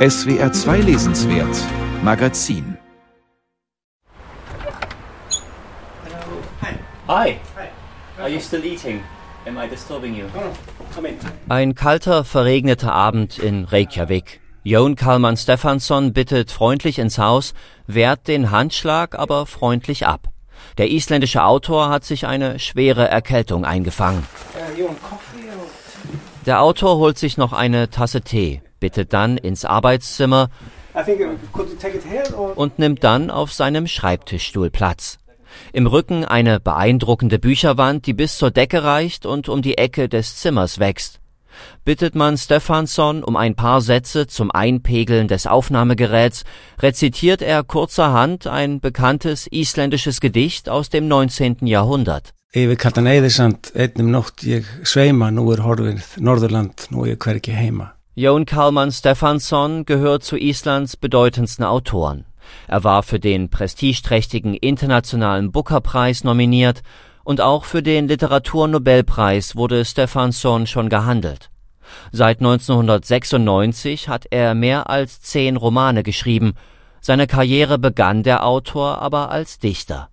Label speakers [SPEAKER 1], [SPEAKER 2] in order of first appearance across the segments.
[SPEAKER 1] SWR 2 Lesenswert Magazin
[SPEAKER 2] Hi. Are you still eating? Am I disturbing you?
[SPEAKER 3] Ein kalter, verregneter Abend in Reykjavik. Jon Kalman Stefansson bittet freundlich ins Haus, wehrt den Handschlag aber freundlich ab. Der isländische Autor hat sich eine schwere Erkältung eingefangen. Der Autor holt sich noch eine Tasse Tee, bittet dann ins Arbeitszimmer und nimmt dann auf seinem Schreibtischstuhl Platz. Im Rücken eine beeindruckende Bücherwand, die bis zur Decke reicht und um die Ecke des Zimmers wächst. Bittet man Stefansson um ein paar Sätze zum Einpegeln des Aufnahmegeräts, rezitiert er kurzerhand ein bekanntes isländisches Gedicht aus dem 19. Jahrhundert.
[SPEAKER 4] Yfir kaldan Eiðisand einnum nótt ég sveima, nú er horfið Norðurland, nú er hvergi heima.
[SPEAKER 3] Jon Kalman Stefansson gehört zu Islands bedeutendsten Autoren. Er war für den prestigeträchtigen Internationalen Booker-Preis nominiert und auch für den Literaturnobelpreis wurde Stefansson schon gehandelt. Seit 1996 hat er mehr als zehn Romane geschrieben. Seine Karriere begann der Autor aber als Dichter.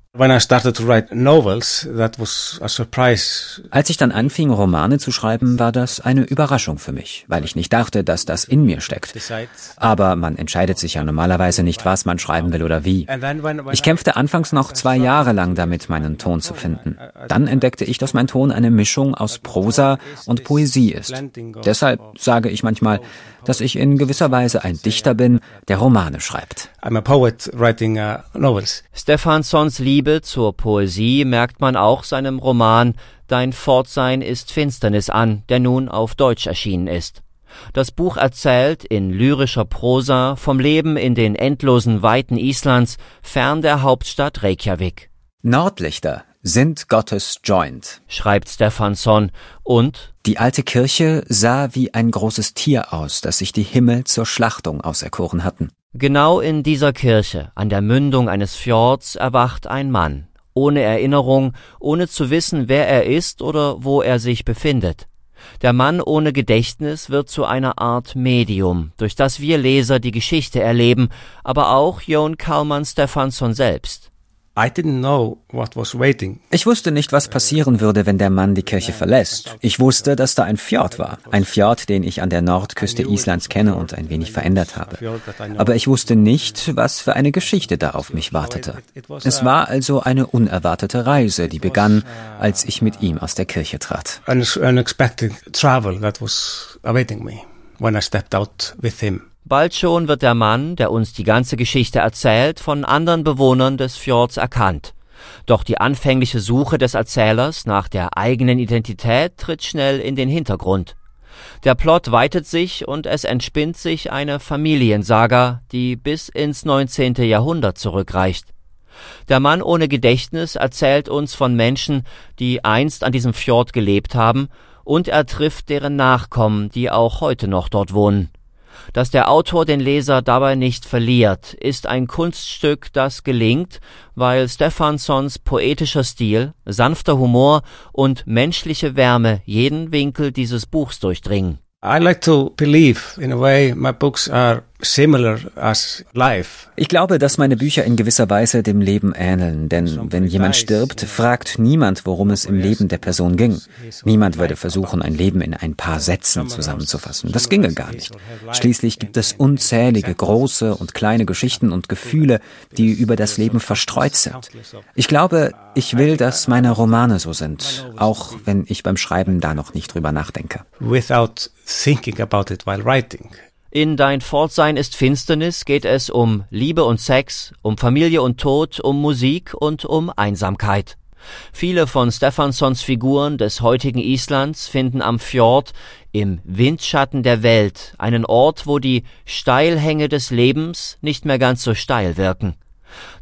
[SPEAKER 4] Als
[SPEAKER 5] ich dann anfing, Romane zu schreiben, war das eine Überraschung für mich, weil ich nicht dachte, dass das in mir steckt. Aber man entscheidet sich ja normalerweise nicht, was man schreiben will oder wie. Ich kämpfte anfangs noch zwei Jahre lang damit, meinen Ton zu finden. Dann entdeckte ich, dass mein Ton eine Mischung aus Prosa und Poesie ist. Deshalb sage ich manchmal, dass ich in gewisser Weise ein Dichter bin, der Romane schreibt.
[SPEAKER 4] I'm a poet writing uh, novels.
[SPEAKER 3] Stefanssons Liebe zur Poesie merkt man auch seinem Roman Dein Fortsein ist Finsternis an, der nun auf Deutsch erschienen ist. Das Buch erzählt in lyrischer Prosa vom Leben in den endlosen Weiten Islands fern der Hauptstadt Reykjavik.
[SPEAKER 5] Nordlichter sind Gottes Joint,
[SPEAKER 3] schreibt Stefansson, und
[SPEAKER 5] die alte Kirche sah wie ein großes Tier aus, das sich die Himmel zur Schlachtung auserkoren hatten.
[SPEAKER 3] Genau in dieser Kirche, an der Mündung eines Fjords, erwacht ein Mann, ohne Erinnerung, ohne zu wissen, wer er ist oder wo er sich befindet. Der Mann ohne Gedächtnis wird zu einer Art Medium, durch das wir Leser die Geschichte erleben, aber auch Jon Kalman Stefansson selbst.
[SPEAKER 5] Ich wusste nicht, was passieren würde, wenn der Mann die Kirche verlässt. Ich wusste, dass da ein Fjord war. Ein Fjord, den ich an der Nordküste Islands kenne und ein wenig verändert habe. Aber ich wusste nicht, was für eine Geschichte da auf mich wartete. Es war also eine unerwartete Reise, die begann, als ich mit ihm aus der Kirche trat.
[SPEAKER 4] Unexpected travel that was awaiting me when I stepped out with him.
[SPEAKER 3] Bald schon wird der Mann, der uns die ganze Geschichte erzählt, von anderen Bewohnern des Fjords erkannt. Doch die anfängliche Suche des Erzählers nach der eigenen Identität tritt schnell in den Hintergrund. Der Plot weitet sich und es entspinnt sich eine Familiensaga, die bis ins 19. Jahrhundert zurückreicht. Der Mann ohne Gedächtnis erzählt uns von Menschen, die einst an diesem Fjord gelebt haben, und er trifft deren Nachkommen, die auch heute noch dort wohnen. Dass der Autor den Leser dabei nicht verliert, ist ein Kunststück, das gelingt, weil Stefanssons poetischer Stil, sanfter Humor und menschliche Wärme jeden Winkel dieses Buchs durchdringen.
[SPEAKER 4] I like to believe in a way my books are similar as life.
[SPEAKER 5] Ich glaube, dass meine Bücher in gewisser Weise dem Leben ähneln, denn wenn jemand stirbt, fragt niemand, worum es im Leben der Person ging. Niemand würde versuchen, ein Leben in ein paar Sätzen zusammenzufassen. Das ginge gar nicht. Schließlich gibt es unzählige große und kleine Geschichten und Gefühle, die über das Leben verstreut sind. Ich glaube, ich will, dass meine Romane so sind, auch wenn ich beim Schreiben da noch nicht drüber nachdenke.
[SPEAKER 4] Without thinking about it while writing.
[SPEAKER 3] In Dein Fortsein ist Finsternis geht es um Liebe und Sex, um Familie und Tod, um Musik und um Einsamkeit. Viele von Stefanssons Figuren des heutigen Islands finden am Fjord, im Windschatten der Welt, einen Ort, wo die Steilhänge des Lebens nicht mehr ganz so steil wirken.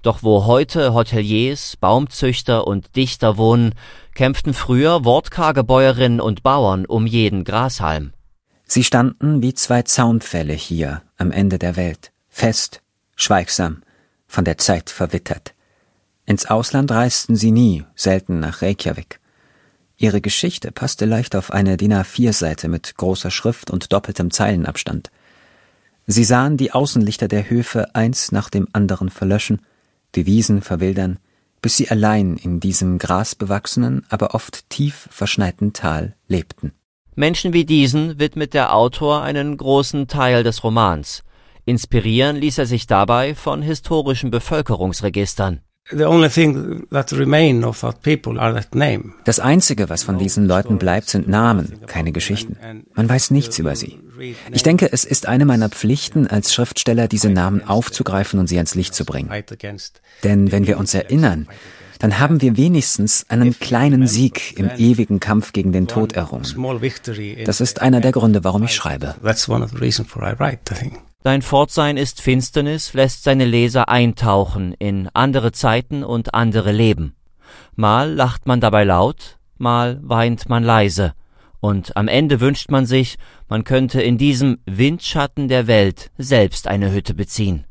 [SPEAKER 3] Doch wo heute Hoteliers, Baumzüchter und Dichter wohnen, kämpften früher wortkarge Bäuerinnen und Bauern um jeden Grashalm.
[SPEAKER 5] Sie standen wie zwei Zaunpfähle hier am Ende der Welt, fest, schweigsam, von der Zeit verwittert. Ins Ausland reisten sie nie, selten nach Reykjavik. Ihre Geschichte passte leicht auf eine DIN A4-Seite mit großer Schrift und doppeltem Zeilenabstand. Sie sahen die Außenlichter der Höfe eins nach dem anderen verlöschen, die Wiesen verwildern, bis sie allein in diesem grasbewachsenen, aber oft tief verschneiten Tal lebten.
[SPEAKER 3] Menschen wie diesen widmet der Autor einen großen Teil des Romans. Inspirieren ließ er sich dabei von historischen Bevölkerungsregistern.
[SPEAKER 5] Das Einzige, was von diesen Leuten bleibt, sind Namen, keine Geschichten. Man weiß nichts über sie. Ich denke, es ist eine meiner Pflichten als Schriftsteller, diese Namen aufzugreifen und sie ans Licht zu bringen. Denn wenn wir uns erinnern, dann haben wir wenigstens einen kleinen Sieg im ewigen Kampf gegen den Tod errungen. Das ist einer der Gründe, warum ich schreibe.
[SPEAKER 3] Sein Fortsein ist Finsternis, lässt seine Leser eintauchen in andere Zeiten und andere Leben. Mal lacht man dabei laut, mal weint man leise, und am Ende wünscht man sich, man könnte in diesem Windschatten der Welt selbst eine Hütte beziehen.